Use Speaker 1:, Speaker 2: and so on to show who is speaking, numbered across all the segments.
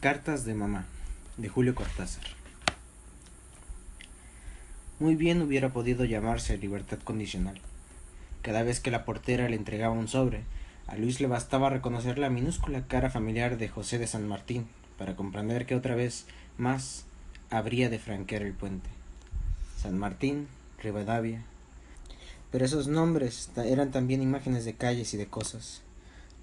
Speaker 1: Cartas de mamá, de Julio Cortázar. Muy bien hubiera podido llamarse libertad condicional. Cada vez que la portera le entregaba un sobre, a Luis le bastaba reconocer la minúscula cara familiar de José de San Martín para comprender que otra vez más habría de franquear el puente. San Martín, Rivadavia. Pero esos nombres eran también imágenes de calles y de cosas.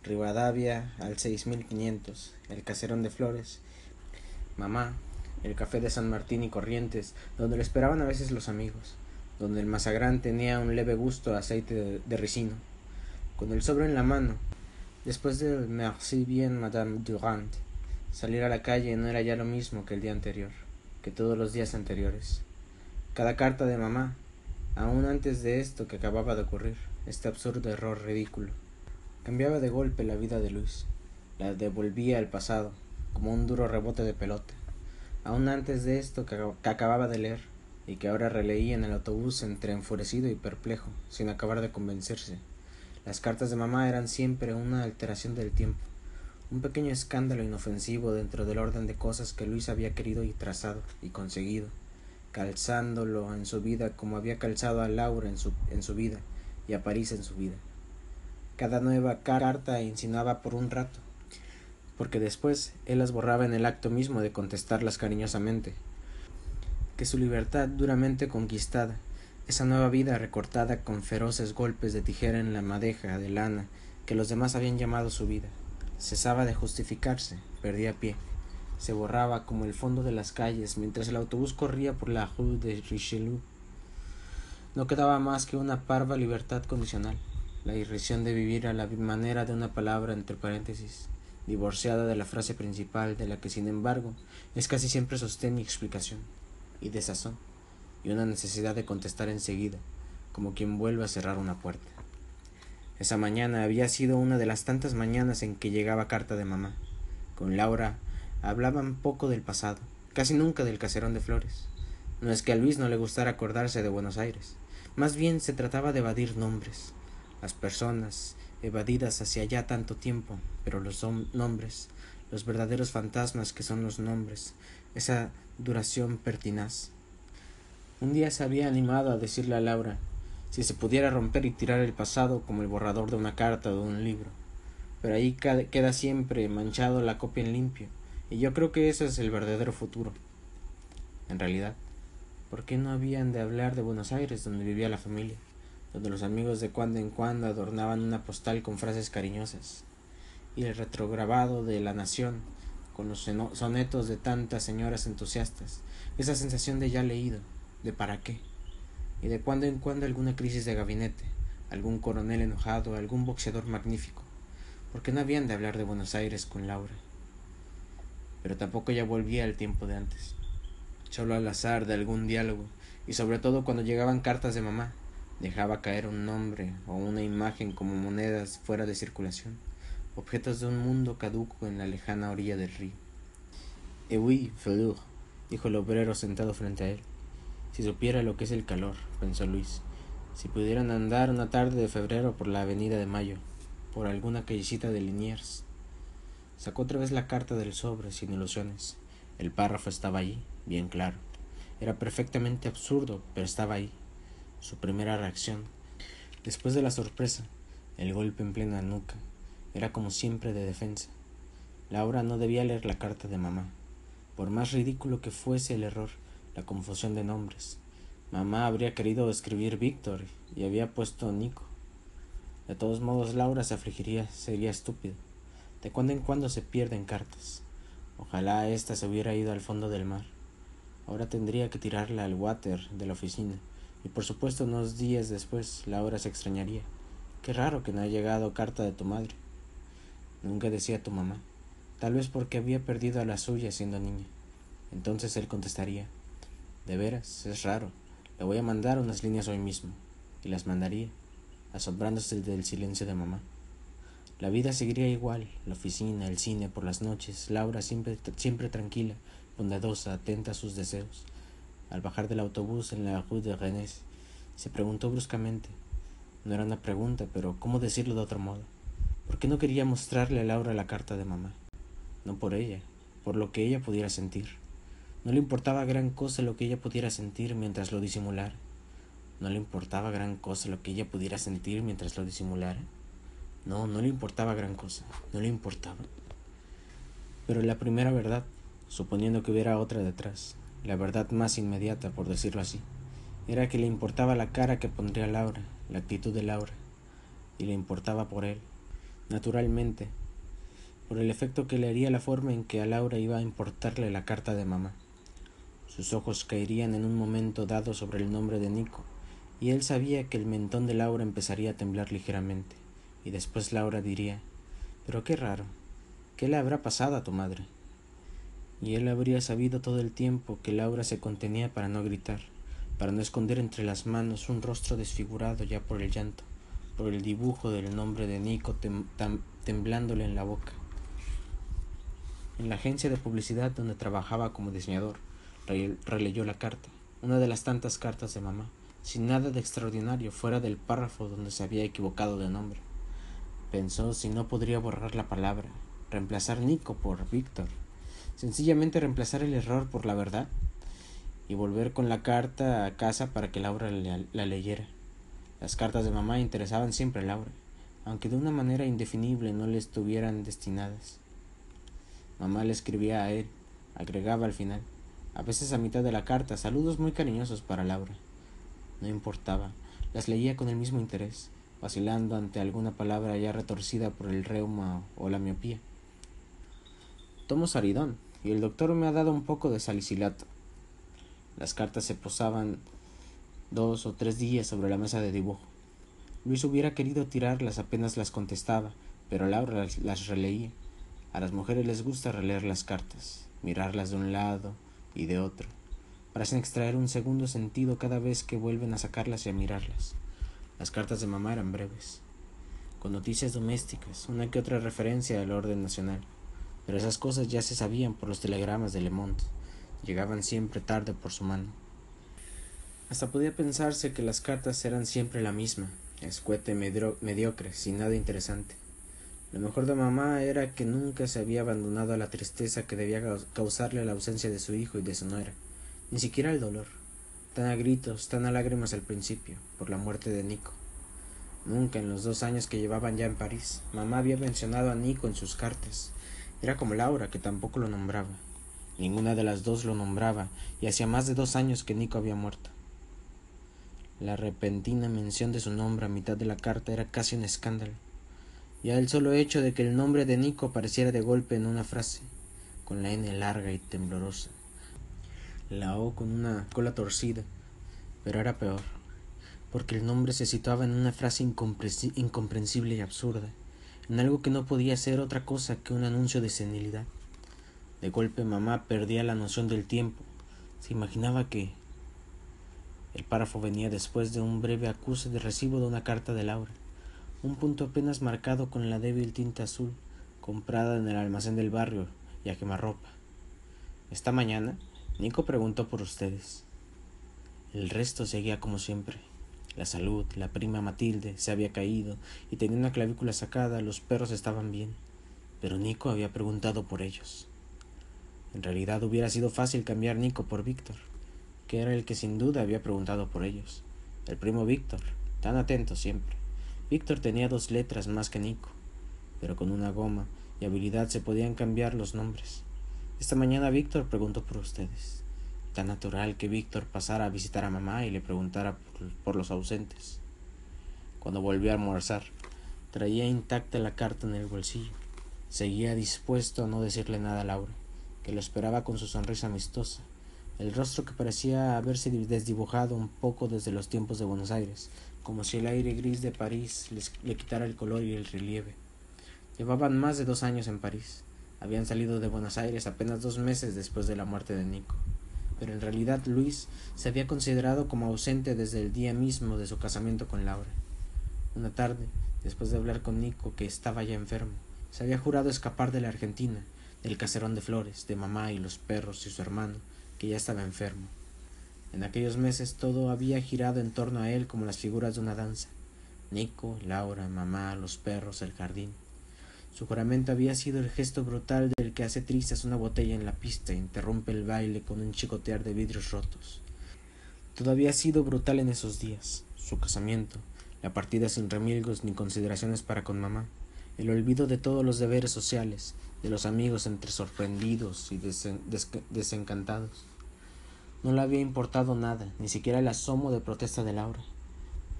Speaker 1: Rivadavia al 6500, el caserón de Flores, mamá, el café de San Martín y Corrientes, donde le esperaban a veces los amigos, donde el mazagrán tenía un leve gusto a aceite de, ricino. Con el sobre en la mano, después de Merci bien, Madame Durand, salir a la calle no era ya lo mismo que el día anterior, que todos los días anteriores. Cada carta de mamá, aún antes de esto que acababa de ocurrir, este absurdo error ridículo, Cambiaba de golpe la vida de Luis, la devolvía al pasado, como un duro rebote de pelota. Aún antes de esto que, acababa de leer, y que ahora releía en el autobús entre enfurecido y perplejo, sin acabar de convencerse. Las cartas de mamá eran siempre una alteración del tiempo, un pequeño escándalo inofensivo dentro del orden de cosas que Luis había querido y trazado y conseguido, calzándolo en su vida como había calzado a Laura en su, en su vida y a París en su vida. Cada nueva carta insinuaba por un rato, porque después él las borraba en el acto mismo de contestarlas cariñosamente. Que su libertad duramente conquistada, esa nueva vida recortada con feroces golpes de tijera en la madeja de lana que los demás habían llamado su vida, cesaba de justificarse, perdía pie, se borraba como el fondo de las calles mientras el autobús corría por la rue de Richelieu. No quedaba más que una parva libertad condicional la irrisión de vivir a la manera de una palabra entre paréntesis, divorciada de la frase principal, de la que sin embargo es casi siempre sostén y explicación, y desazón, y una necesidad de contestar enseguida, como quien vuelve a cerrar una puerta. Esa mañana había sido una de las tantas mañanas en que llegaba carta de mamá. Con Laura hablaban poco del pasado, casi nunca del caserón de flores. No es que a Luis no le gustara acordarse de Buenos Aires, más bien se trataba de evadir nombres, las personas evadidas hacia allá tanto tiempo, pero los nombres, los verdaderos fantasmas que son los nombres, esa duración pertinaz. Un día se había animado a decirle a Laura si se pudiera romper y tirar el pasado como el borrador de una carta o de un libro, pero ahí queda siempre manchado la copia en limpio, y yo creo que ese es el verdadero futuro. En realidad, ¿por qué no habían de hablar de Buenos Aires, donde vivía la familia? Donde los amigos de cuando en cuando adornaban una postal con frases cariñosas, y el retrograbado de la nación, con los sonetos de tantas señoras entusiastas, esa sensación de ya leído, de para qué, y de cuando en cuando alguna crisis de gabinete, algún coronel enojado, algún boxeador magnífico, porque no habían de hablar de Buenos Aires con Laura. Pero tampoco ya volvía al tiempo de antes, solo al azar de algún diálogo, y sobre todo cuando llegaban cartas de mamá, dejaba caer un nombre o una imagen como monedas fuera de circulación, objetos de un mundo caduco en la lejana orilla del río. Eh oui, Fleur, dijo el obrero sentado frente a él. Si supiera lo que es el calor, pensó Luis, si pudieran andar una tarde de febrero por la avenida de Mayo, por alguna callecita de Liniers. Sacó otra vez la carta del sobre sin ilusiones. El párrafo estaba allí, bien claro. Era perfectamente absurdo, pero estaba ahí, su primera reacción. Después de la sorpresa, el golpe en plena nuca, era como siempre de defensa. Laura no debía leer la carta de mamá, por más ridículo que fuese el error, la confusión de nombres. Mamá habría querido escribir Víctor y había puesto Nico. De todos modos, Laura se afligiría, sería estúpido. De cuando en cuando se pierden cartas. Ojalá ésta se hubiera ido al fondo del mar. Ahora tendría que tirarla al water de la oficina y por supuesto unos días después Laura se extrañaría. Qué raro que no haya llegado carta de tu madre. Nunca decía tu mamá, tal vez porque había perdido a la suya siendo niña. Entonces él contestaría, de veras, es raro, le voy a mandar unas líneas hoy mismo, y las mandaría, asombrándose del silencio de mamá. La vida seguiría igual, la oficina, el cine por las noches, Laura siempre, siempre tranquila, bondadosa, atenta a sus deseos, al bajar del autobús en la rue de Rennes, se preguntó bruscamente. No era una pregunta, pero ¿cómo decirlo de otro modo? ¿Por qué no quería mostrarle a Laura la carta de mamá? No por ella, por lo que ella pudiera sentir. No le importaba gran cosa lo que ella pudiera sentir mientras lo disimulara. No le importaba gran cosa lo que ella pudiera sentir mientras lo disimulara. No, no le importaba gran cosa, no le importaba. Pero la primera verdad, suponiendo que hubiera otra detrás, la verdad más inmediata, por decirlo así, era que le importaba la cara que pondría Laura, la actitud de Laura, y le importaba por él, naturalmente, por el efecto que le haría la forma en que a Laura iba a importarle la carta de mamá. Sus ojos caerían en un momento dado sobre el nombre de Nico, y él sabía que el mentón de Laura empezaría a temblar ligeramente, y después Laura diría Pero qué raro, ¿qué le habrá pasado a tu madre? Y él habría sabido todo el tiempo que Laura se contenía para no gritar, para no esconder entre las manos un rostro desfigurado ya por el llanto, por el dibujo del nombre de Nico temblándole en la boca. En la agencia de publicidad donde trabajaba como diseñador, releyó la carta, una de las tantas cartas de mamá, sin nada de extraordinario fuera del párrafo donde se había equivocado de nombre. Pensó si no podría borrar la palabra, reemplazar Nico por Víctor, sencillamente reemplazar el error por la verdad y volver con la carta a casa para que Laura la, leyera. Las cartas de mamá interesaban siempre a Laura, aunque de una manera indefinible no le estuvieran destinadas. Mamá le escribía a él, agregaba al final, a veces a mitad de la carta, saludos muy cariñosos para Laura. No importaba, las leía con el mismo interés, vacilando ante alguna palabra ya retorcida por el reuma o la miopía. Tomo saridón, y el doctor me ha dado un poco de salicilato. Las cartas se posaban dos o tres días sobre la mesa de dibujo. Luis hubiera querido tirarlas apenas las contestaba, pero Laura las, releía. A las mujeres les gusta releer las cartas, mirarlas de un lado y de otro. Parecen extraer un segundo sentido cada vez que vuelven a sacarlas y a mirarlas. Las cartas de mamá eran breves, con noticias domésticas, una que otra referencia al orden nacional, pero esas cosas ya se sabían por los telegramas de Le llegaban siempre tarde por su mano. Hasta podía pensarse que las cartas eran siempre la misma, escuete mediocre, sin nada interesante. Lo mejor de mamá era que nunca se había abandonado a la tristeza que debía causarle la ausencia de su hijo y de su nuera, ni siquiera el dolor tan a gritos, tan a lágrimas al principio, por la muerte de Nico. Nunca en los dos años que llevaban ya en París, mamá había mencionado a Nico en sus cartas. Era como Laura, que tampoco lo nombraba. Ninguna de las dos lo nombraba, y hacía más de dos años que Nico había muerto. La repentina mención de su nombre a mitad de la carta era casi un escándalo. Ya el solo hecho de que el nombre de Nico apareciera de golpe en una frase, con la N larga y temblorosa, la O con una cola torcida, pero era peor, porque el nombre se situaba en una frase incomprensible y absurda, en algo que no podía ser otra cosa que un anuncio de senilidad. De golpe mamá perdía la noción del tiempo, se imaginaba que el párrafo venía después de un breve acuse de recibo de una carta de Laura, un punto apenas marcado con la débil tinta azul, comprada en el almacén del barrio y a quemarropa. Esta mañana Nico preguntó por ustedes. El resto seguía como siempre. La salud, la prima Matilde se había caído y tenía una clavícula sacada, los perros estaban bien, pero Nico había preguntado por ellos. En realidad hubiera sido fácil cambiar Nico por Víctor, que era el que sin duda había preguntado por ellos. El primo Víctor, tan atento siempre. Víctor tenía dos letras más que Nico, pero con una goma y habilidad se podían cambiar los nombres. Esta mañana Víctor preguntó por ustedes. Tan natural que Víctor pasara a visitar a mamá y le preguntara por, los ausentes. Cuando volvió a almorzar, traía intacta la carta en el bolsillo. Seguía dispuesto a no decirle nada a Laura, que lo esperaba con su sonrisa amistosa, el rostro que parecía haberse desdibujado un poco desde los tiempos de Buenos Aires, como si el aire gris de París le quitara el color y el relieve. Llevaban más de dos años en París. Habían salido de Buenos Aires apenas dos meses después de la muerte de Nico, pero en realidad Luis se había considerado como ausente desde el día mismo de su casamiento con Laura. Una tarde, después de hablar con Nico, que estaba ya enfermo, se había jurado escapar de la Argentina, del caserón de flores, de mamá y los perros y su hermano, que ya estaba enfermo. En aquellos meses todo había girado en torno a él como las figuras de una danza. Nico, Laura, mamá, los perros, el jardín. Su juramento había sido el gesto brutal del que hace trizas una botella en la pista e interrumpe el baile con un chicotear de vidrios rotos. Todo había sido brutal en esos días. Su casamiento, la partida sin remilgos ni consideraciones para con mamá, el olvido de todos los deberes sociales, de los amigos entre sorprendidos y desencantados. No le había importado nada, ni siquiera el asomo de protesta de Laura.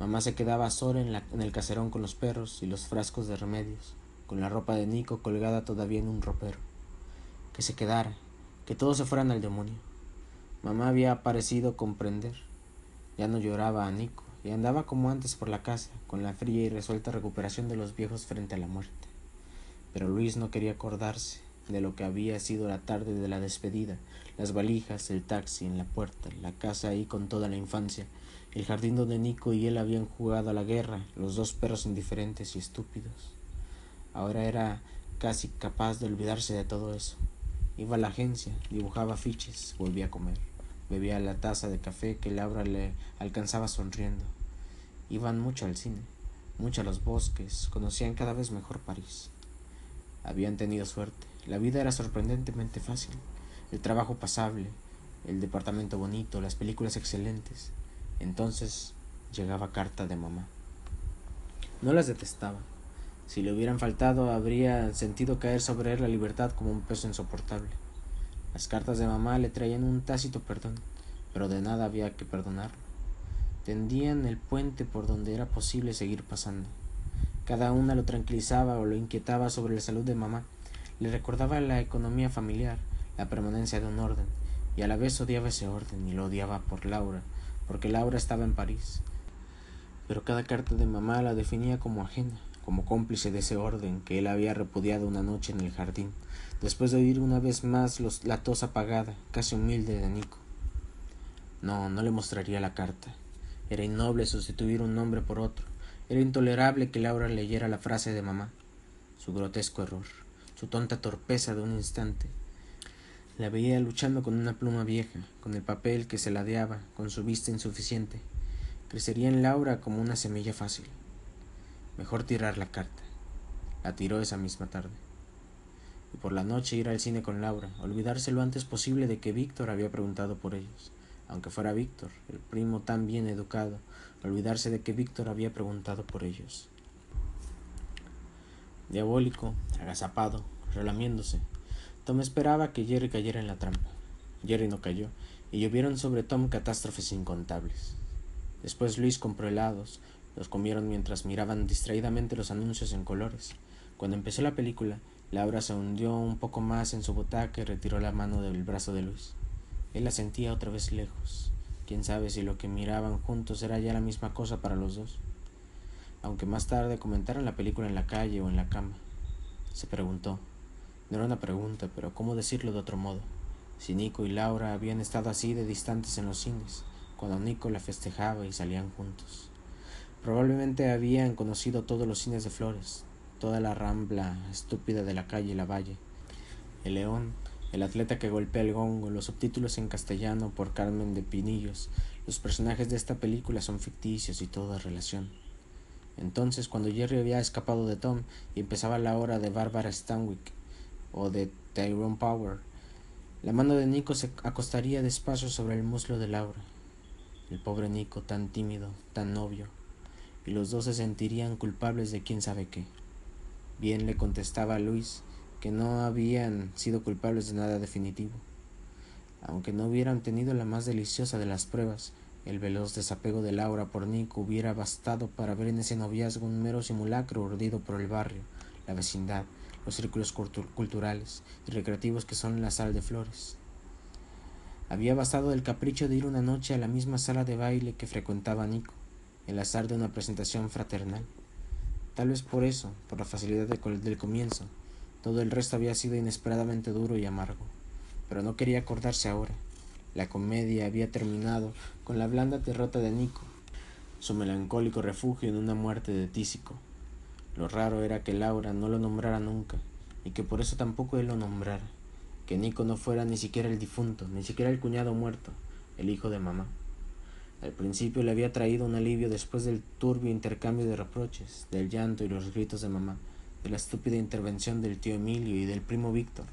Speaker 1: Mamá se quedaba sola en, en el caserón con los perros y los frascos de remedios, con la ropa de Nico colgada todavía en un ropero. Que se quedara, que todos se fueran al demonio. Mamá había parecido comprender. Ya no lloraba a Nico y andaba como antes por la casa, con la fría y resuelta recuperación de los viejos frente a la muerte. Pero Luis no quería acordarse de lo que había sido la tarde de la despedida, las valijas, el taxi en la puerta, la casa ahí con toda la infancia, el jardín donde Nico y él habían jugado a la guerra, los dos perros indiferentes y estúpidos. Ahora era casi capaz de olvidarse de todo eso. Iba a la agencia, dibujaba fiches, volvía a comer, bebía la taza de café que Laura le alcanzaba sonriendo. Iban mucho al cine, mucho a los bosques, conocían cada vez mejor París. Habían tenido suerte, la vida era sorprendentemente fácil el trabajo pasable, el departamento bonito, las películas excelentes. Entonces llegaba carta de mamá. No las detestaba. Si le hubieran faltado, habría sentido caer sobre él la libertad como un peso insoportable. Las cartas de mamá le traían un tácito perdón, pero de nada había que perdonarlo. Tendían el puente por donde era posible seguir pasando. Cada una lo tranquilizaba o lo inquietaba sobre la salud de mamá. Le recordaba la economía familiar, la permanencia de un orden, y a la vez odiaba ese orden y lo odiaba por Laura, porque Laura estaba en París. Pero cada carta de mamá la definía como ajena, como cómplice de ese orden que él había repudiado una noche en el jardín, después de oír una vez más los, la tos apagada, casi humilde de Nico. No, no le mostraría la carta. Era innoble sustituir un nombre por otro. Era intolerable que Laura leyera la frase de mamá. Su grotesco error, su tonta torpeza de un instante, la veía luchando con una pluma vieja, con el papel que se ladeaba, con su vista insuficiente. Crecería en Laura como una semilla fácil. Mejor tirar la carta. La tiró esa misma tarde. Y por la noche ir al cine con Laura, olvidarse lo antes posible de que Víctor había preguntado por ellos. Aunque fuera Víctor, el primo tan bien educado, olvidarse de que Víctor había preguntado por ellos. Diabólico, agazapado, relamiéndose, Tom esperaba que Jerry cayera en la trampa. Jerry no cayó, y llovieron sobre Tom catástrofes incontables. Después Luis compró helados, los comieron mientras miraban distraídamente los anuncios en colores. Cuando empezó la película, Laura se hundió un poco más en su butaca y retiró la mano del brazo de Luis. Él la sentía otra vez lejos. Quién sabe si lo que miraban juntos era ya la misma cosa para los dos. Aunque más tarde comentaron la película en la calle o en la cama. Se preguntó, no era una pregunta, pero ¿cómo decirlo de otro modo? Si Nico y Laura habían estado así de distantes en los cines, cuando Nico la festejaba y salían juntos. Probablemente habían conocido todos los cines de flores, toda la rambla estúpida de la calle La Valle. El león, el atleta que golpea el gongo, los subtítulos en castellano por Carmen de Pinillos. Los personajes de esta película son ficticios y toda relación. Entonces, cuando Jerry había escapado de Tom y empezaba la hora de Barbara Stanwyck, o de Tyrone Power. La mano de Nico se acostaría despacio sobre el muslo de Laura. El pobre Nico, tan tímido, tan novio, y los dos se sentirían culpables de quién sabe qué. Bien le contestaba a Luis que no habían sido culpables de nada definitivo. Aunque no hubieran tenido la más deliciosa de las pruebas, el veloz desapego de Laura por Nico hubiera bastado para ver en ese noviazgo un mero simulacro urdido por el barrio, la vecindad, los círculos culturales y recreativos que son la sal de flores. Había bastado el capricho de ir una noche a la misma sala de baile que frecuentaba Nico, el azar de una presentación fraternal. Tal vez por eso, por la facilidad del comienzo, todo el resto había sido inesperadamente duro y amargo. Pero no quería acordarse ahora. La comedia había terminado con la blanda derrota de Nico, su melancólico refugio en una muerte de Tísico, lo raro era que Laura no lo nombrara nunca, y que por eso tampoco él lo nombrara, que Nico no fuera ni siquiera el difunto, ni siquiera el cuñado muerto, el hijo de mamá. Al principio le había traído un alivio después del turbio intercambio de reproches, del llanto y los gritos de mamá, de la estúpida intervención del tío Emilio y del primo Víctor.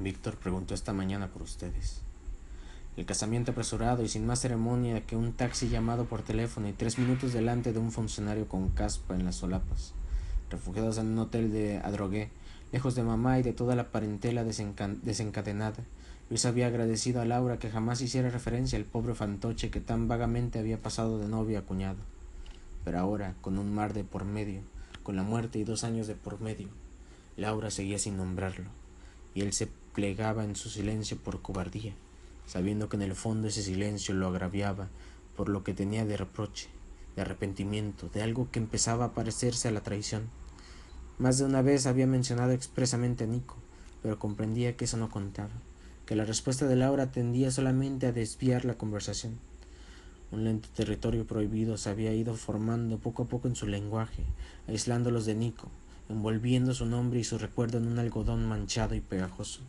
Speaker 1: Víctor preguntó esta mañana por ustedes. El casamiento apresurado y sin más ceremonia que un taxi llamado por teléfono y tres minutos delante de un funcionario con caspa en las solapas, refugiados en un hotel de Adrogué, lejos de mamá y de toda la parentela desencadenada. Luis había agradecido a Laura que jamás hiciera referencia al pobre fantoche que tan vagamente había pasado de novio a cuñado. Pero ahora, con un mar de por medio, con la muerte y dos años de por medio, Laura seguía sin nombrarlo, y él se plegaba en su silencio por cobardía sabiendo que en el fondo ese silencio lo agraviaba por lo que tenía de reproche, de arrepentimiento, de algo que empezaba a parecerse a la traición. Más de una vez había mencionado expresamente a Nico, pero comprendía que eso no contaba, que la respuesta de Laura tendía solamente a desviar la conversación. Un lento territorio prohibido se había ido formando poco a poco en su lenguaje, aislándolos de Nico, envolviendo su nombre y su recuerdo en un algodón manchado y pegajoso.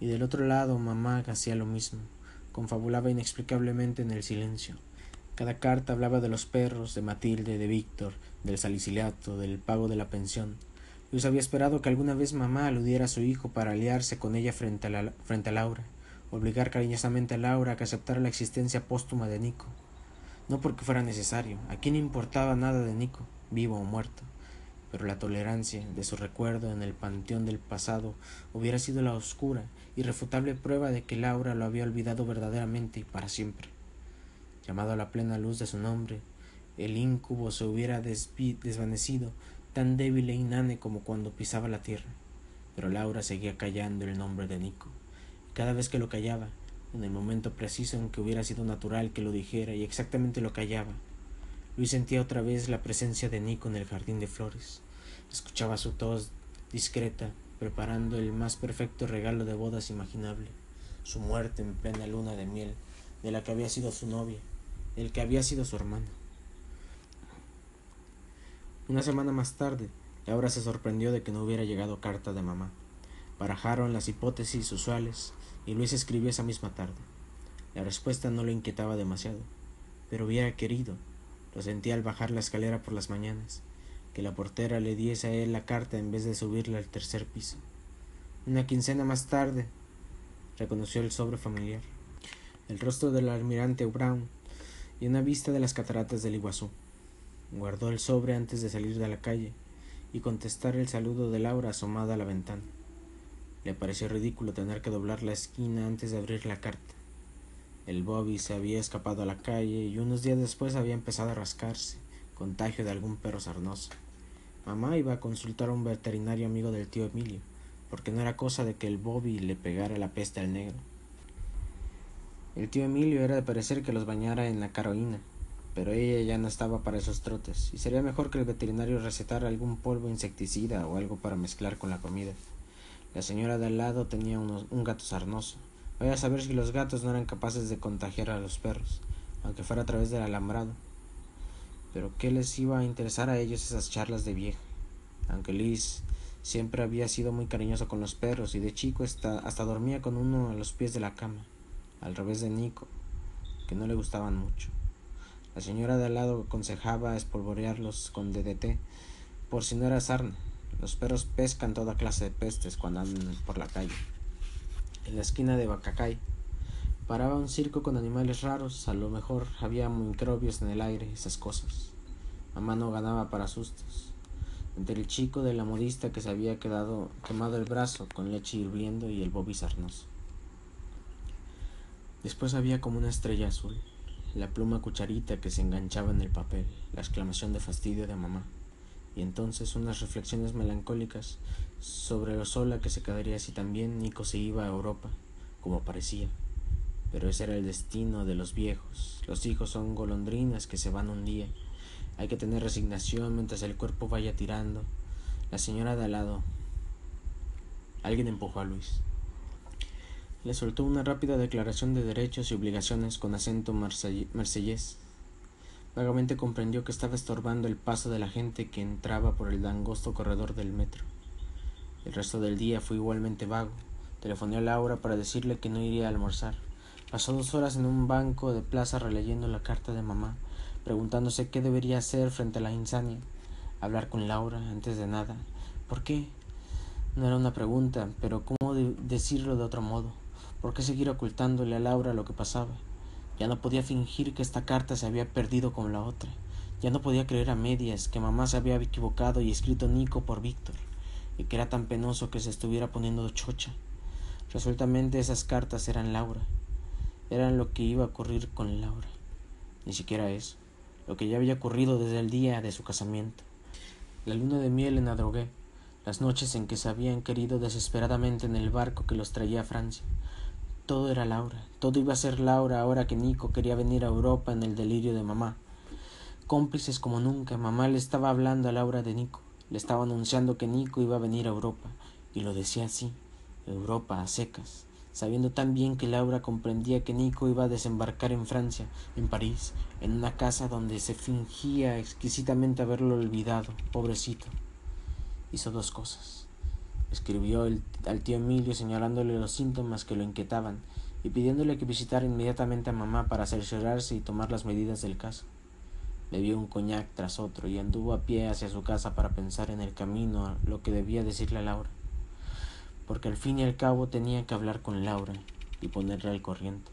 Speaker 1: Y del otro lado mamá hacía lo mismo, confabulaba inexplicablemente en el silencio. Cada carta hablaba de los perros, de Matilde, de Víctor, del saliciliato, del pago de la pensión. Luis había esperado que alguna vez mamá aludiera a su hijo para aliarse con ella frente a, la, frente a Laura, obligar cariñosamente a Laura a que aceptara la existencia póstuma de Nico. No porque fuera necesario, a quién importaba nada de Nico, vivo o muerto pero la tolerancia de su recuerdo en el panteón del pasado hubiera sido la oscura, irrefutable prueba de que Laura lo había olvidado verdaderamente y para siempre. Llamado a la plena luz de su nombre, el íncubo se hubiera desvanecido, tan débil e inane como cuando pisaba la tierra. Pero Laura seguía callando el nombre de Nico, cada vez que lo callaba, en el momento preciso en que hubiera sido natural que lo dijera y exactamente lo callaba, Luis sentía otra vez la presencia de Nico en el jardín de flores. Escuchaba su tos discreta, preparando el más perfecto regalo de bodas imaginable, su muerte en plena luna de miel, de la que había sido su novia, el que había sido su hermano. Una semana más tarde, Laura se sorprendió de que no hubiera llegado carta de mamá. Barajaron las hipótesis usuales y Luis escribió esa misma tarde. La respuesta no lo inquietaba demasiado, pero hubiera querido lo sentía al bajar la escalera por las mañanas, que la portera le diese a él la carta en vez de subirla al tercer piso. Una quincena más tarde, reconoció el sobre familiar, el rostro del almirante Brown y una vista de las cataratas del Iguazú. Guardó el sobre antes de salir de la calle y contestar el saludo de Laura asomada a la ventana. Le pareció ridículo tener que doblar la esquina antes de abrir la carta. El Bobby se había escapado a la calle y unos días después había empezado a rascarse, contagio de algún perro sarnoso. Mamá iba a consultar a un veterinario amigo del tío Emilio, porque no era cosa de que el Bobby le pegara la peste al negro. El tío Emilio era de parecer que los bañara en la caroína, pero ella ya no estaba para esos trotes, y sería mejor que el veterinario recetara algún polvo insecticida o algo para mezclar con la comida. La señora de al lado tenía un gato sarnoso, Vaya a saber si los gatos no eran capaces de contagiar a los perros, aunque fuera a través del alambrado. Pero ¿qué les iba a interesar a ellos esas charlas de vieja? Aunque Liz siempre había sido muy cariñoso con los perros y de chico hasta dormía con uno a los pies de la cama, al revés de Nico, que no le gustaban mucho. La señora de al lado aconsejaba espolvorearlos con DDT, por si no era sarna. Los perros pescan toda clase de pestes cuando andan por la calle en la esquina de Bacacay. Paraba un circo con animales raros, a lo mejor había microbios en el aire, esas cosas. Mamá no ganaba para sustos. Entre el chico de la modista que se había quedado quemado el brazo con leche hirviendo y el Bobby sarnoso. Después había como una estrella azul, la pluma cucharita que se enganchaba en el papel, la exclamación de fastidio de mamá, y entonces unas reflexiones melancólicas sobre lo sola que se quedaría si también Nico se iba a Europa, como parecía. Pero ese era el destino de los viejos. Los hijos son golondrinas que se van un día. Hay que tener resignación mientras el cuerpo vaya tirando. La señora de al lado. Alguien empujó a Luis. Le soltó una rápida declaración de derechos y obligaciones con acento marsellés. Vagamente comprendió que estaba estorbando el paso de la gente que entraba por el angosto corredor del metro. El resto del día fue igualmente vago. Telefoné a Laura para decirle que no iría a almorzar. Pasó dos horas en un banco de plaza releyendo la carta de mamá, preguntándose qué debería hacer frente a la insania. hablar con Laura antes de nada. ¿Por qué? No era una pregunta, pero ¿cómo decirlo de otro modo? ¿Por qué seguir ocultándole a Laura lo que pasaba? Ya no podía fingir que esta carta se había perdido con la otra. Ya no podía creer a medias que mamá se había equivocado y escrito Nico por Víctor, y que era tan penoso que se estuviera poniendo chocha. Resueltamente esas cartas eran Laura. Eran lo que iba a ocurrir con Laura. Ni siquiera eso. Lo que ya había ocurrido desde el día de su casamiento. La luna de miel en Adrogué. Las noches en que se habían querido desesperadamente en el barco que los traía a Francia. Todo era Laura, todo iba a ser Laura ahora que Nico quería venir a Europa en el delirio de mamá. Cómplices como nunca, mamá le estaba hablando a Laura de Nico, le estaba anunciando que Nico iba a venir a Europa, y lo decía así, Europa a secas, sabiendo tan bien que Laura comprendía que Nico iba a desembarcar en Francia, en París, en una casa donde se fingía exquisitamente haberlo olvidado, pobrecito. Hizo dos cosas. Escribió al tío Emilio señalándole los síntomas que lo inquietaban y pidiéndole que visitara inmediatamente a mamá para cerciorarse y tomar las medidas del caso. Bebió un coñac tras otro y anduvo a pie hacia su casa para pensar en el camino lo que debía decirle a Laura, porque al fin y al cabo tenía que hablar con Laura y ponerle al corriente.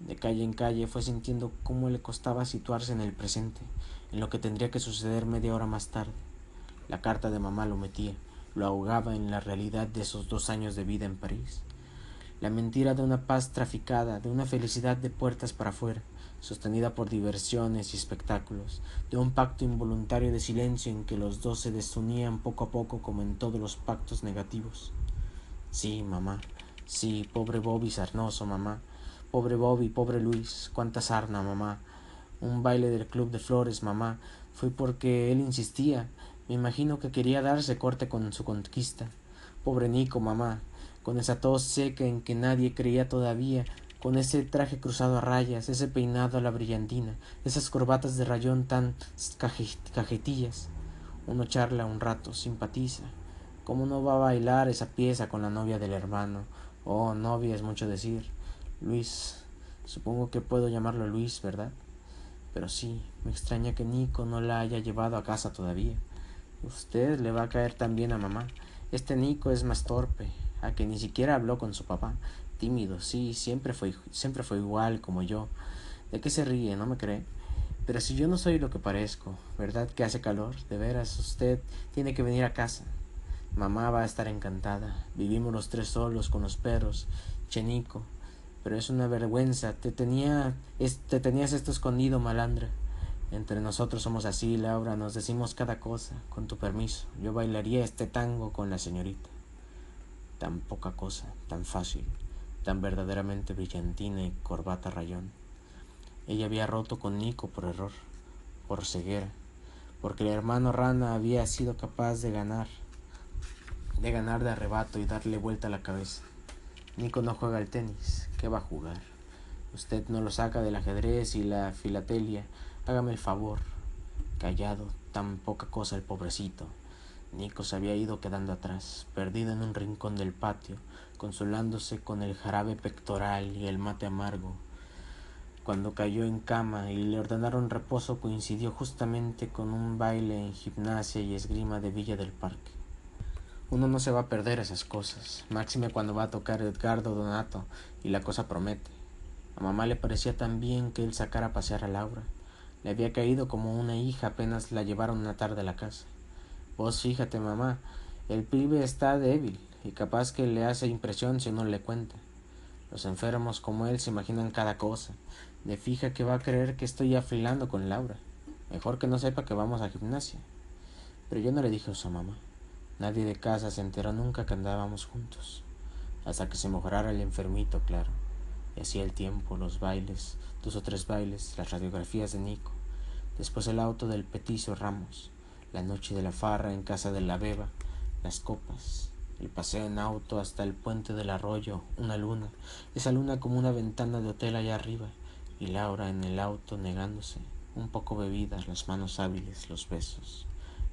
Speaker 1: De calle en calle fue sintiendo cómo le costaba situarse en el presente, en lo que tendría que suceder media hora más tarde. La carta de mamá lo metía, lo ahogaba en la realidad de esos dos años de vida en París. La mentira de una paz traficada, de una felicidad de puertas para afuera, sostenida por diversiones y espectáculos, de un pacto involuntario de silencio en que los dos se desunían poco a poco como en todos los pactos negativos. Sí, mamá, sí, pobre Bobby sarnoso, mamá, pobre Bobby, pobre Luis, cuánta sarna, mamá. Un baile del club de flores, mamá, fue porque él insistía, me imagino que quería darse corte con su conquista. Pobre Nico, mamá, con esa tos seca en que nadie creía todavía, con ese traje cruzado a rayas, ese peinado a la brillantina, esas corbatas de rayón tan cajetillas. Uno charla un rato, simpatiza. ¿Cómo no va a bailar esa pieza con la novia del hermano? Oh, novia es mucho decir. Luis, supongo que puedo llamarlo Luis, ¿verdad? Pero sí, me extraña que Nico no la haya llevado a casa todavía. Usted le va a caer también a mamá. Este Nico es más torpe, a que ni siquiera habló con su papá. Tímido, sí, siempre fue, siempre fue igual como yo. ¿De qué se ríe? ¿No me cree? Pero si yo no soy lo que parezco, ¿verdad que hace calor? De veras, usted tiene que venir a casa. Mamá va a estar encantada. Vivimos los tres solos con los perros. Chenico. Pero es una vergüenza. Te tenía, te tenías esto escondido, malandra. Entre nosotros somos así, Laura, nos decimos cada cosa. Con tu permiso, yo bailaría este tango con la señorita. Tan poca cosa, tan fácil, tan verdaderamente brillantina y corbata rayón. Ella había roto con Nico por error, por ceguera, porque el hermano Rana había sido capaz de ganar, de ganar de arrebato y darle vuelta a la cabeza. Nico no juega al tenis, ¿qué va a jugar? Usted no lo saca del ajedrez y la filatelia, Hágame el favor. Callado, tan poca cosa el pobrecito. Nico se había ido quedando atrás, perdido en un rincón del patio, consolándose con el jarabe pectoral y el mate amargo. Cuando cayó en cama y le ordenaron reposo coincidió justamente con un baile en gimnasia y esgrima de Villa del Parque. Uno no se va a perder esas cosas, máxime cuando va a tocar Edgardo Donato y la cosa promete. A mamá le parecía tan bien que él sacara a pasear a Laura. Le había caído como una hija apenas la llevaron una tarde a la casa. Vos fíjate, mamá, el pibe está débil y capaz que le hace impresión si uno le cuenta. Los enfermos como él se imaginan cada cosa. De fija que va a creer que estoy afilando con Laura. Mejor que no sepa que vamos a gimnasia. Pero yo no le dije eso a mamá. Nadie de casa se enteró nunca que andábamos juntos. Hasta que se mejorara el enfermito, claro. Y hacía el tiempo, los bailes, dos o tres bailes, las radiografías de Nico, después el auto del petizo Ramos, la noche de la farra en casa de la beba, las copas, el paseo en auto hasta el puente del arroyo, una luna, esa luna como una ventana de hotel allá arriba, y Laura en el auto negándose, un poco bebidas, las manos hábiles, los besos,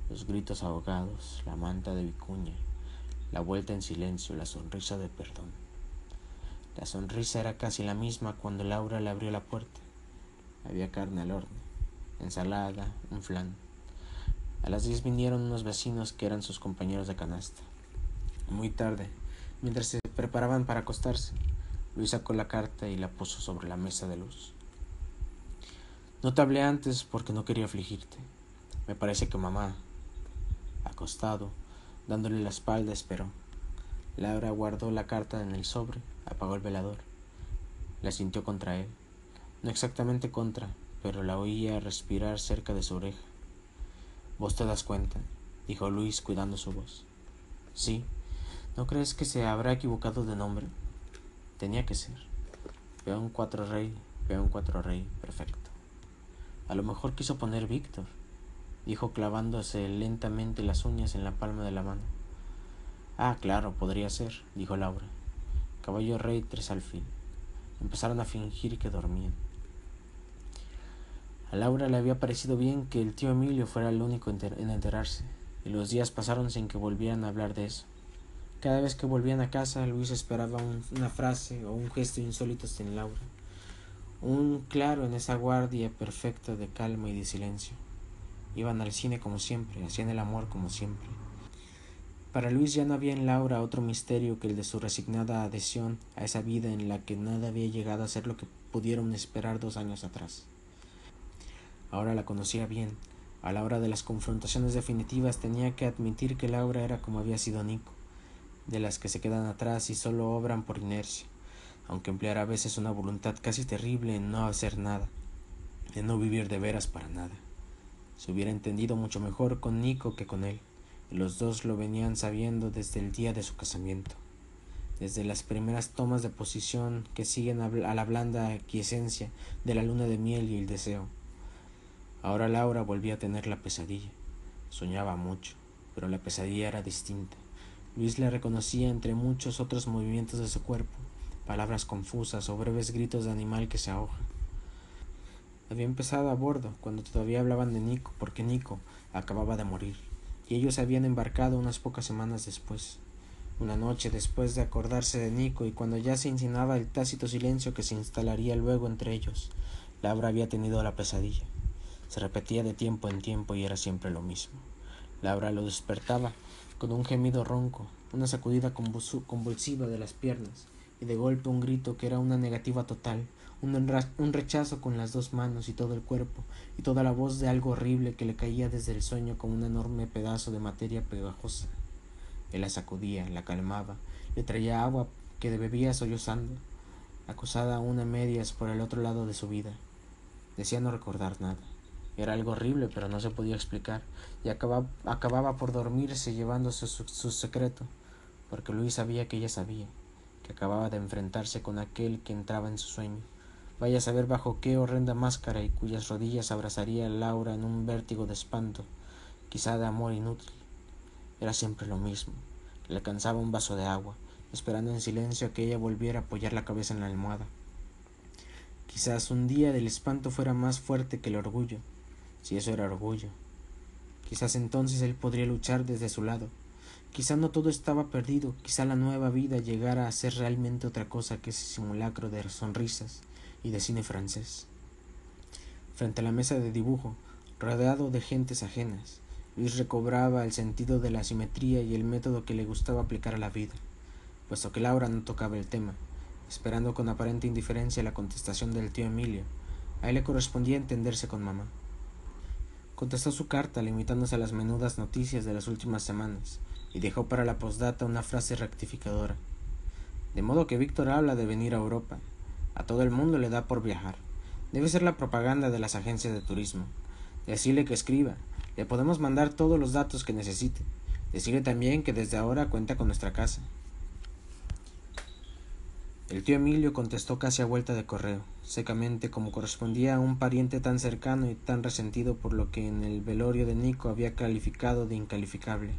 Speaker 1: los gritos ahogados, la manta de vicuña, la vuelta en silencio, la sonrisa de perdón. La sonrisa era casi la misma cuando Laura le abrió la puerta. Había carne al horno, ensalada, un flan. A las diez vinieron unos vecinos que eran sus compañeros de canasta. Muy tarde, mientras se preparaban para acostarse, Luis sacó la carta y la puso sobre la mesa de luz. No te hablé antes porque no quería afligirte. Me parece que mamá, acostado, dándole la espalda, esperó. Laura guardó la carta en el sobre, apagó el velador. La sintió contra él. No exactamente contra, pero la oía respirar cerca de su oreja. Vos te das cuenta, dijo Luis cuidando su voz. Sí, ¿no crees que se habrá equivocado de nombre? Tenía que ser. Peón cuatro rey, peón cuatro rey, perfecto. A lo mejor quiso poner Víctor, dijo clavándose lentamente las uñas en la palma de la mano. Ah, claro, podría ser, dijo Laura. Caballo rey tres alfil. Empezaron a fingir que dormían. A Laura le había parecido bien que el tío Emilio fuera el único en enterarse, y los días pasaron sin que volvieran a hablar de eso. Cada vez que volvían a casa, Luis esperaba una frase o un gesto insólito en Laura un claro en esa guardia perfecta de calma y de silencio. Iban al cine como siempre, hacían el amor como siempre. Para Luis ya no había en Laura otro misterio que el de su resignada adhesión a esa vida en la que nada había llegado a ser lo que pudieron esperar dos años atrás. Ahora la conocía bien. A la hora de las confrontaciones definitivas tenía que admitir que Laura era como había sido Nico, de las que se quedan atrás y solo obran por inercia aunque empleara a veces una voluntad casi terrible en no hacer nada, en no vivir de veras para nada. Se hubiera entendido mucho mejor con Nico que con él, los dos lo venían sabiendo desde el día de su casamiento, desde las primeras tomas de posición que siguen a la blanda aquiescencia de la luna de miel y el deseo. Ahora Laura volvía a tener la pesadilla. Soñaba mucho, pero la pesadilla era distinta. Luis la reconocía entre muchos otros movimientos de su cuerpo, palabras confusas o breves gritos de animal que se ahoga. Había empezado a bordo cuando todavía hablaban de Nico, porque Nico acababa de morir, y ellos habían embarcado unas pocas semanas después. Una noche después de acordarse de Nico y cuando ya se insinuaba el tácito silencio que se instalaría luego entre ellos, Laura había tenido la pesadilla. Se repetía de tiempo en tiempo y era siempre lo mismo. Laura lo despertaba con un gemido ronco, una sacudida convulsiva de las piernas, y de golpe un grito que era una negativa total, un, rechazo con las dos manos y todo el cuerpo, y toda la voz de algo horrible que le caía desde el sueño como un enorme pedazo de materia pegajosa. Él la sacudía, la calmaba, le traía agua que bebía sollozando, acosada aún a medias por el otro lado de su vida. Decía no recordar nada. Era algo horrible, pero no se podía explicar, y acababa, acababa por dormirse llevándose su secreto, porque Luis sabía que ella sabía acababa de enfrentarse con aquel que entraba en su sueño. Vaya a saber bajo qué horrenda máscara y cuyas rodillas abrazaría Laura en un vértigo de espanto, quizá de amor inútil. Era siempre lo mismo. Le alcanzaba un vaso de agua, esperando en silencio a que ella volviera a apoyar la cabeza en la almohada. Quizás un día del espanto fuera más fuerte que el orgullo, si eso era orgullo. Quizás entonces él podría luchar desde su lado, Quizá no todo estaba perdido, quizá la nueva vida llegara a ser realmente otra cosa que ese simulacro de sonrisas de cine francés. Frente a la mesa de dibujo, rodeado de gentes ajenas, Luis recobraba el sentido de la simetría y el método que le gustaba aplicar a la vida, puesto que Laura no tocaba el tema, esperando con aparente indiferencia la contestación del tío Emilio. A él le correspondía entenderse con mamá. Contestó su carta limitándose a las menudas noticias de las últimas semanas, y dejó para la postdata una frase rectificadora. De modo que Víctor habla de venir a Europa. A todo el mundo le da por viajar. Debe ser la propaganda de las agencias de turismo. Decirle que escriba. Le podemos mandar todos los datos que necesite. Decirle también que desde ahora cuenta con nuestra casa. El tío Emilio contestó casi a vuelta de correo, secamente como correspondía a un pariente tan cercano y tan resentido por lo que en el velorio de Nico había calificado de incalificable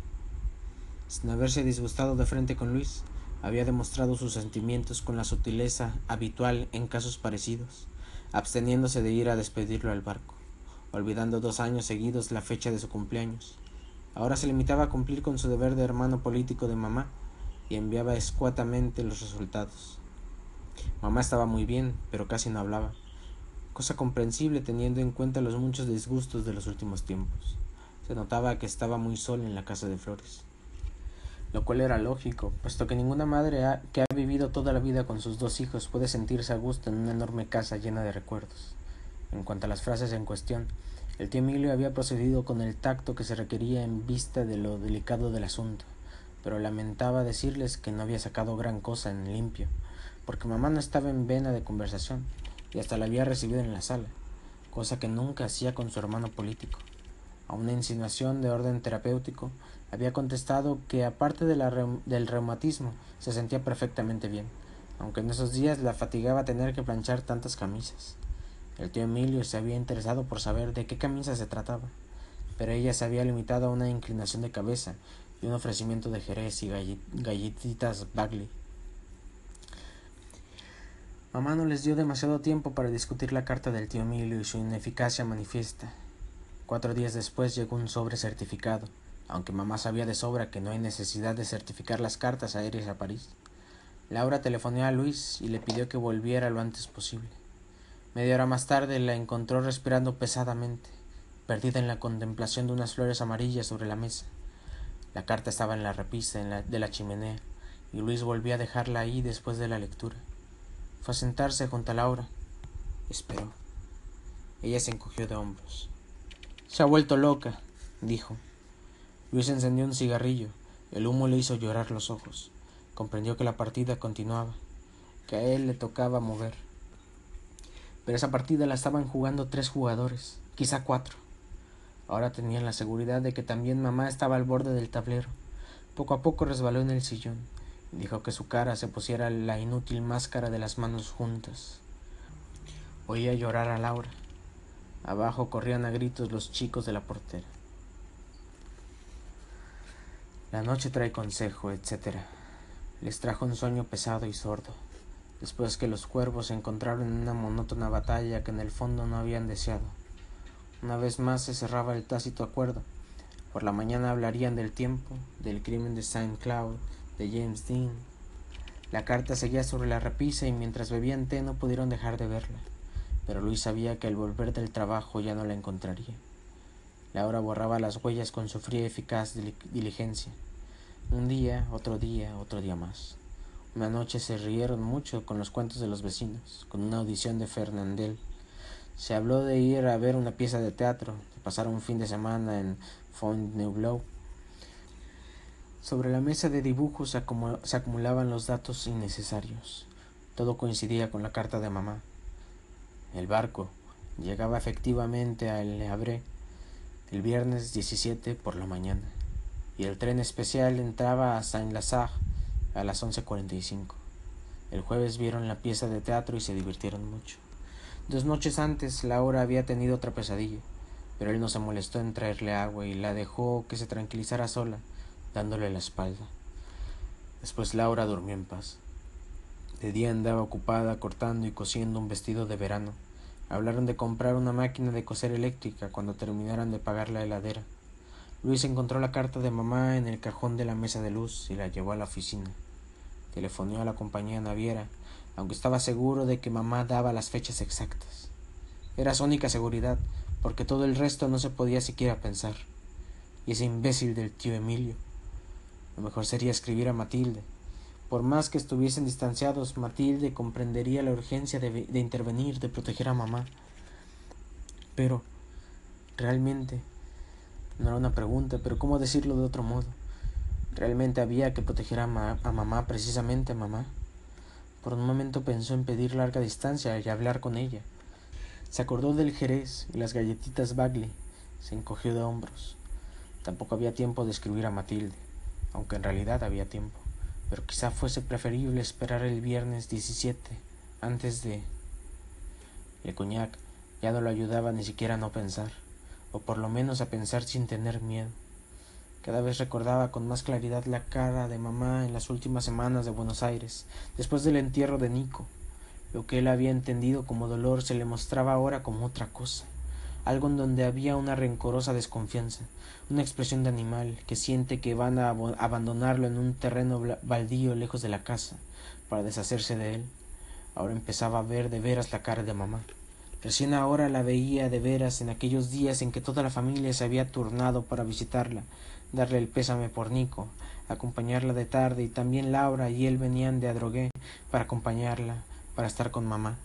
Speaker 1: sin haberse disgustado de frente con Luis, había demostrado sus sentimientos con la sutileza habitual en casos parecidos, absteniéndose de ir a despedirlo al barco, olvidando dos años seguidos la fecha de su cumpleaños. Ahora se limitaba a cumplir con su deber de hermano político de mamá y enviaba escuetamente los resultados. Mamá estaba muy bien, pero casi no hablaba, cosa comprensible teniendo en cuenta los muchos disgustos de los últimos tiempos. Se notaba que estaba muy sola en la casa de Flores. Lo cual era lógico, puesto que ninguna madre que ha vivido toda la vida con sus dos hijos puede sentirse a gusto en una enorme casa llena de recuerdos. En cuanto a las frases en cuestión, el tío Emilio había procedido con el tacto que se requería en vista de lo delicado del asunto, pero lamentaba decirles que no había sacado gran cosa en limpio, porque mamá no estaba en vena de conversación y hasta la había recibido en la sala, cosa que nunca hacía con su hermano político. A una insinuación de orden terapéutico, había contestado que aparte del reumatismo se sentía perfectamente bien, aunque en esos días la fatigaba tener que planchar tantas camisas. El tío Emilio se había interesado por saber de qué camisa se trataba, pero ella se había limitado a una inclinación de cabeza y un ofrecimiento de jerez y galletitas Bagley. Mamá no les dio demasiado tiempo para discutir la carta del tío Emilio y su ineficacia manifiesta. Cuatro días después llegó un sobre certificado, aunque mamá sabía de sobra que no hay necesidad de certificar las cartas aéreas a París. Laura telefonó a Luis y le pidió que volviera lo antes posible. Media hora más tarde la encontró respirando pesadamente, perdida en la contemplación de unas flores amarillas sobre la mesa. La carta estaba en la repisa de la chimenea, y Luis volvió a dejarla ahí después de la lectura. Fue a sentarse junto a Laura. Esperó. Ella se encogió de hombros. Se ha vuelto loca, dijo. Luis encendió un cigarrillo. El humo le hizo llorar los ojos. Comprendió que la partida continuaba, que a él le tocaba mover. Pero esa partida la estaban jugando tres jugadores, quizá cuatro. Ahora tenían la seguridad de que también mamá estaba al borde del tablero. Poco a poco resbaló en el sillón dijo que su cara se pusiera la inútil máscara de las manos juntas. Oía llorar a Laura. Abajo corrían a gritos los chicos de la portera. La noche trae consejo, etc. Les trajo un sueño pesado y sordo después que los cuervos se encontraron en una monótona batalla que en el fondo no habían deseado. Una vez más se cerraba el tácito acuerdo. Por la mañana hablarían del tiempo, del crimen de Saint Cloud, de James Dean. La carta seguía sobre la repisa y mientras bebían té no pudieron dejar de verla, pero Luis sabía que al volver del trabajo ya no la encontraría. Laura borraba las huellas con su fría eficaz diligencia. Un día, otro día, otro día más. Una noche se rieron mucho con los cuentos de los vecinos, con una audición de Fernandel. Se habló de ir a ver una pieza de teatro, de pasar un fin de semana en Fontainebleau. Sobre la mesa de dibujos se, acumulaban los datos innecesarios. Todo coincidía con la carta de mamá. El barco llegaba efectivamente a El Havre el viernes 17 por la mañana y el tren especial entraba a Saint-Lazare a las 11.45. El jueves vieron la pieza de teatro y se divirtieron mucho. Dos noches antes Laura había tenido otra pesadilla, pero él no se molestó en traerle agua y la dejó que se tranquilizara sola, dándole la espalda. Después Laura durmió en paz. De día andaba ocupada cortando y cosiendo un vestido de verano. Hablaron de comprar una máquina de coser eléctrica cuando terminaran de pagar la heladera. Luis encontró la carta de mamá en el cajón de la mesa de luz y la llevó a la oficina. Telefonó a la compañía naviera, aunque estaba seguro de que mamá daba las fechas exactas. Era su única seguridad, porque todo el resto no se podía siquiera pensar. Y ese imbécil del tío Emilio. Lo mejor sería escribir a Matilde. Por más que estuviesen distanciados, Matilde comprendería la urgencia de, intervenir, de proteger a mamá. Pero, realmente, no era una pregunta, pero ¿cómo decirlo de otro modo? Realmente había que proteger a, mamá, precisamente a mamá. Por un momento pensó en pedir larga distancia y hablar con ella. Se acordó del jerez y las galletitas Bagley. Se encogió de hombros. Tampoco había tiempo de escribir a Matilde, aunque en realidad había tiempo. Pero quizá fuese preferible esperar el viernes 17, antes de... El coñac ya no lo ayudaba ni siquiera a no pensar o por lo menos a pensar sin tener miedo. Cada vez recordaba con más claridad la cara de mamá en las últimas semanas de Buenos Aires, después del entierro de Nico. Lo que él había entendido como dolor se le mostraba ahora como otra cosa, algo en donde había una rencorosa desconfianza, una expresión de animal que siente que van a abandonarlo en un terreno baldío lejos de la casa, para deshacerse de él. Ahora empezaba a ver de veras la cara de mamá, Recién ahora la veía de veras en aquellos días en que toda la familia se había turnado para visitarla, darle el pésame por Nico, acompañarla de tarde y también Laura y él venían de Adrogué para acompañarla, para estar con mamá.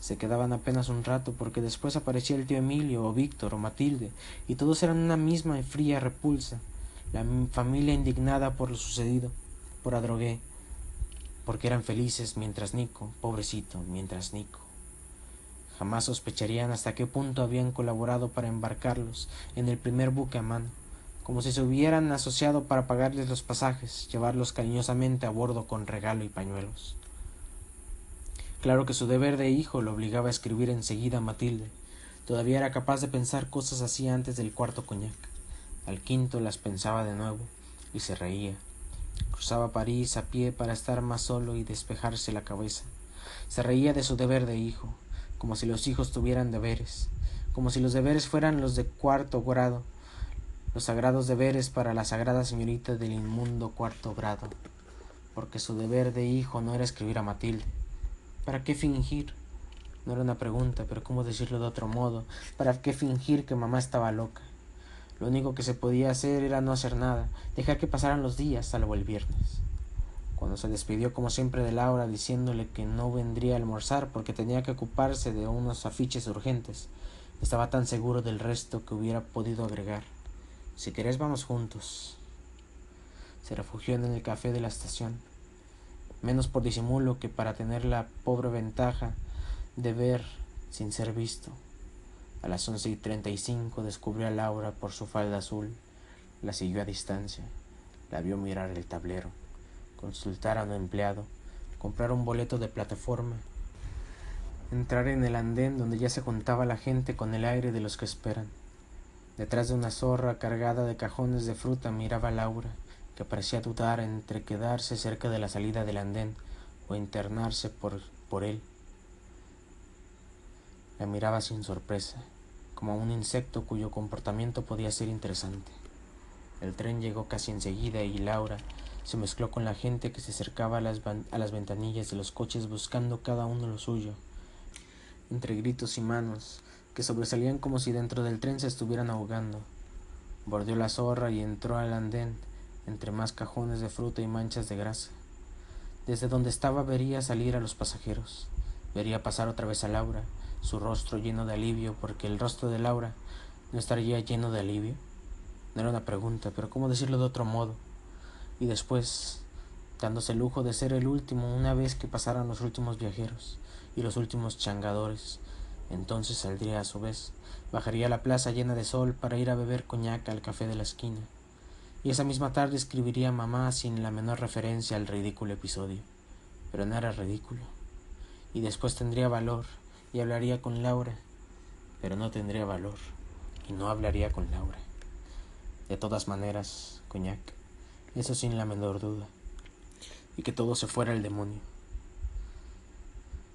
Speaker 1: Se quedaban apenas un rato porque después aparecía el tío Emilio o Víctor o Matilde y todos eran una misma y fría repulsa, la familia indignada por lo sucedido, por Adrogué, porque eran felices mientras Nico, pobrecito, mientras Nico. Jamás sospecharían hasta qué punto habían colaborado para embarcarlos en el primer buque a mano, como si se hubieran asociado para pagarles los pasajes, llevarlos cariñosamente a bordo con regalo y pañuelos. Claro que su deber de hijo lo obligaba a escribir enseguida a Matilde. Todavía era capaz de pensar cosas así antes del cuarto coñac. Al quinto las pensaba de nuevo y se reía. Cruzaba París a pie para estar más solo y despejarse la cabeza. Se reía de su deber de hijo, como si los hijos tuvieran deberes, como si los deberes fueran los de cuarto grado, los sagrados deberes para la sagrada señorita del inmundo cuarto grado, porque su deber de hijo no era escribir a Matilde, ¿Para qué fingir? No era una pregunta, pero cómo decirlo de otro modo. ¿Para qué fingir que mamá estaba loca? Lo único que se podía hacer era no hacer nada, dejar que pasaran los días, salvo el viernes. Cuando se despidió como siempre de Laura diciéndole que no vendría a almorzar porque tenía que ocuparse de unos afiches urgentes, estaba tan seguro del resto que hubiera podido agregar Si querés vamos juntos. Se refugió en el café de la estación menos por disimulo que para tener la pobre ventaja de ver sin ser visto. A las once y treinta y cinco descubrió a Laura por su falda azul, la siguió a distancia, la vio mirar el tablero, consultar a un empleado, comprar un boleto de plataforma, entrar en el andén donde ya se juntaba la gente con el aire de los que esperan. Detrás de una zorra cargada de cajones de fruta miraba Laura, que parecía dudar entre quedarse cerca de la salida del andén o internarse por, por él. La miraba sin sorpresa, como a un insecto cuyo comportamiento podía ser interesante. El tren llegó casi enseguida y Laura se mezcló con la gente que se acercaba a las, a las ventanillas de los coches buscando cada uno lo suyo, entre gritos y manos que sobresalían como si dentro del tren se estuvieran ahogando. Bordeó la zorra y entró al andén entre más cajones de fruta y manchas de grasa. Desde donde estaba vería salir a los pasajeros, vería pasar otra vez a Laura, su rostro lleno de alivio, porque el rostro de Laura no estaría lleno de alivio. No era una pregunta, pero cómo decirlo de otro modo. Y después, dándose el lujo de ser el último una vez que pasaran los últimos viajeros y los últimos changadores, entonces saldría a su vez, bajaría a la plaza llena de sol para ir a beber coñac al café de la esquina y esa misma tarde escribiría a mamá sin la menor referencia al ridículo episodio. Pero no era ridículo. Y después tendría valor y hablaría con Laura, pero no tendría valor y no hablaría con Laura. De todas maneras, coñac, eso sin la menor duda. Y que todo se fuera al demonio.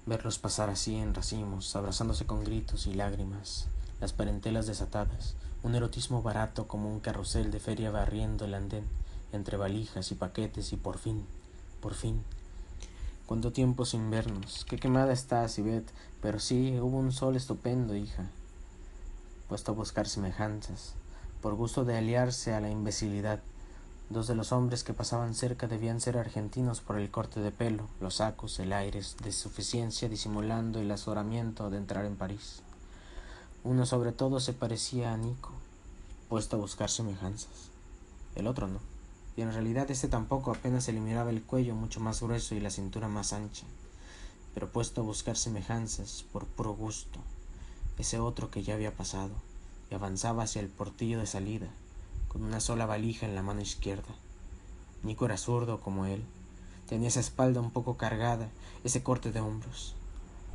Speaker 1: Verlos pasar así en racimos, abrazándose con gritos y lágrimas, las parentelas desatadas, un erotismo barato como un carrusel de feria barriendo el andén, entre valijas y paquetes y por fin, por fin. Cuánto tiempo sin vernos. Qué quemada estás, Ivette. Pero sí, hubo un sol estupendo, hija. Puesto a buscar semejanzas, por gusto de aliarse a la imbecilidad. Dos de los hombres que pasaban cerca debían ser argentinos por el corte de pelo, los sacos, el aire de suficiencia disimulando el azoramiento de entrar en París. Uno sobre todo se parecía a Nico, puesto a buscar semejanzas. El otro no. Y en realidad este tampoco apenas se le miraba el cuello mucho más grueso y la cintura más ancha. Pero puesto a buscar semejanzas por puro gusto. Ese otro que ya había pasado y avanzaba hacia el portillo de salida, con una sola valija en la mano izquierda. Nico era zurdo como él. Tenía esa espalda un poco cargada, ese corte de hombros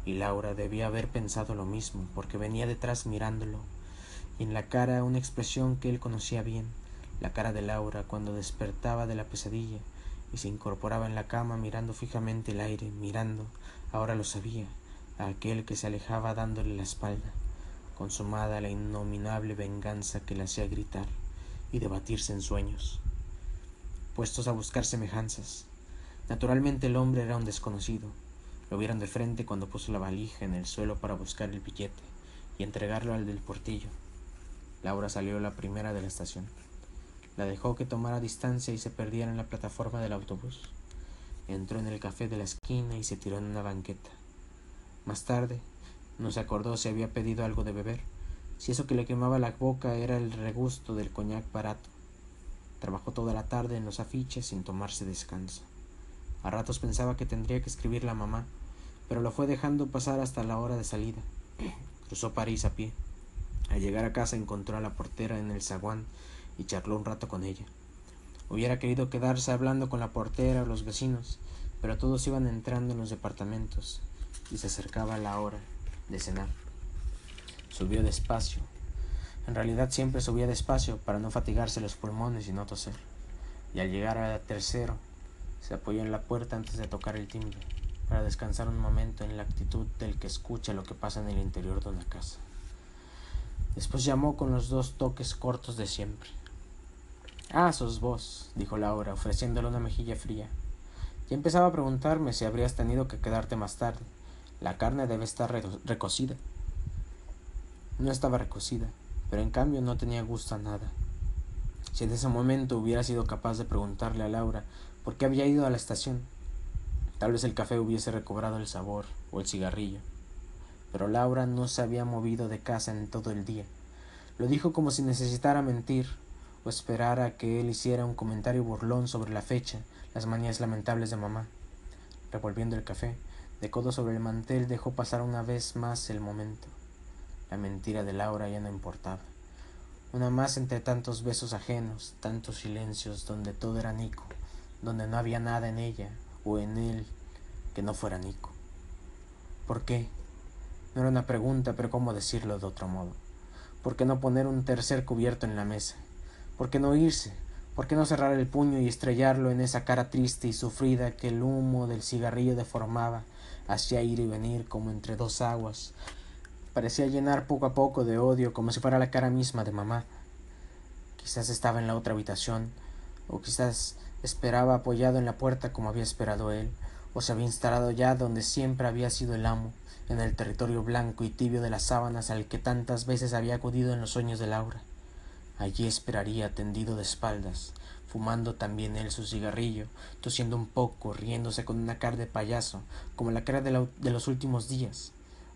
Speaker 1: y Laura debía haber pensado lo mismo, porque venía detrás mirándolo, y en la cara una expresión que él conocía bien, la cara de Laura cuando despertaba de la pesadilla y se incorporaba en la cama mirando fijamente el aire, mirando, ahora lo sabía, a aquel que se alejaba dándole la espalda, consumada la innominable venganza que le hacía gritar y debatirse en sueños. Puestos a buscar semejanzas, naturalmente el hombre era un desconocido, Lo vieron de frente cuando puso la valija en el suelo para buscar el billete y entregarlo al del portillo. Laura salió la primera de la estación. La dejó que tomara distancia y se perdiera en la plataforma del autobús. Entró en el café de la esquina y se tiró en una banqueta. Más tarde, no se acordó si había pedido algo de beber, si eso que le quemaba la boca era el regusto del coñac barato. Trabajó toda la tarde en los afiches sin tomarse descanso. A ratos pensaba que tendría que escribir la mamá, pero lo fue dejando pasar hasta la hora de salida. Cruzó París a pie. Al llegar a casa encontró a la portera en el zaguán y charló un rato con ella. Hubiera querido quedarse hablando con la portera o los vecinos, pero todos iban entrando en los departamentos y se acercaba la hora de cenar. Subió despacio. En realidad siempre subía despacio para no fatigarse los pulmones y no toser. Y al llegar al tercero, se apoyó en la puerta antes de tocar el timbre, para descansar un momento en la actitud del que escucha lo que pasa en el interior de una casa. Después llamó con los dos toques cortos de siempre. Ah, sos vos, dijo Laura, ofreciéndole una mejilla fría. Ya empezaba a preguntarme si habrías tenido que quedarte más tarde. La carne debe estar recocida. No estaba recocida, pero en cambio no tenía gusto a nada. Si en ese momento hubiera sido capaz de preguntarle a Laura por qué había ido a la estación, tal vez el café hubiese recobrado el sabor o el cigarrillo. Pero Laura no se había movido de casa en todo el día. Lo dijo como si necesitara mentir o esperar a que él hiciera un comentario burlón sobre la fecha, las manías lamentables de mamá. Revolviendo el café, de codo sobre el mantel, dejó pasar una vez más el momento. La mentira de Laura ya no importaba. Una más entre tantos besos ajenos, tantos silencios donde todo era Nico, donde no había nada en ella o en él que no fuera Nico. ¿Por qué? No era una pregunta, pero cómo decirlo de otro modo. ¿Por qué no poner un tercer cubierto en la mesa? ¿Por qué no irse? ¿Por qué no cerrar el puño y estrellarlo en esa cara triste y sufrida que el humo del cigarrillo deformaba, hacía ir y venir como entre dos aguas? Parecía llenar poco a poco de odio como si fuera la cara misma de mamá. Quizás estaba en la otra habitación, o quizás esperaba apoyado en la puerta como había esperado él, o se había instalado ya donde siempre había sido el amo, en el territorio blanco y tibio de las sábanas al que tantas veces había acudido en los sueños de Laura. Allí esperaría tendido de espaldas, fumando también él su cigarrillo, tosiendo un poco, riéndose con una cara de payaso, como la cara de, los últimos días,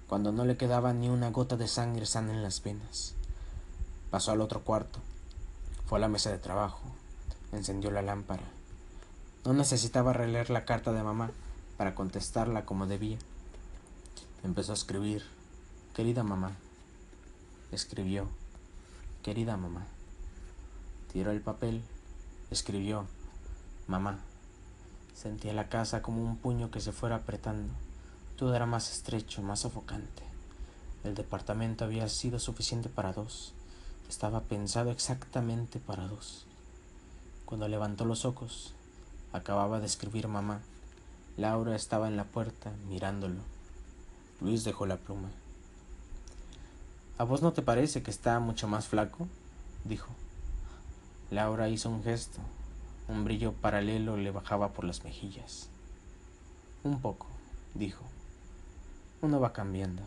Speaker 1: cuando no le quedaba ni una gota de sangre sana en las venas. Pasó al otro cuarto, fue a la mesa de trabajo, encendió la lámpara. No necesitaba releer la carta de mamá para contestarla como debía. Empezó a escribir, querida mamá. Escribió, querida mamá. Tiró el papel, escribió, mamá. Sentía la casa como un puño que se fuera apretando. Todo era más estrecho, más sofocante. El departamento había sido suficiente para dos. Estaba pensado exactamente para dos. Cuando levantó los ojos, acababa de escribir mamá. Laura estaba en la puerta mirándolo. Luis dejó la pluma. ¿A vos no te parece que está mucho más flaco? dijo. Laura hizo un gesto. Un brillo paralelo le bajaba por las mejillas. Un poco, dijo. Uno va cambiando.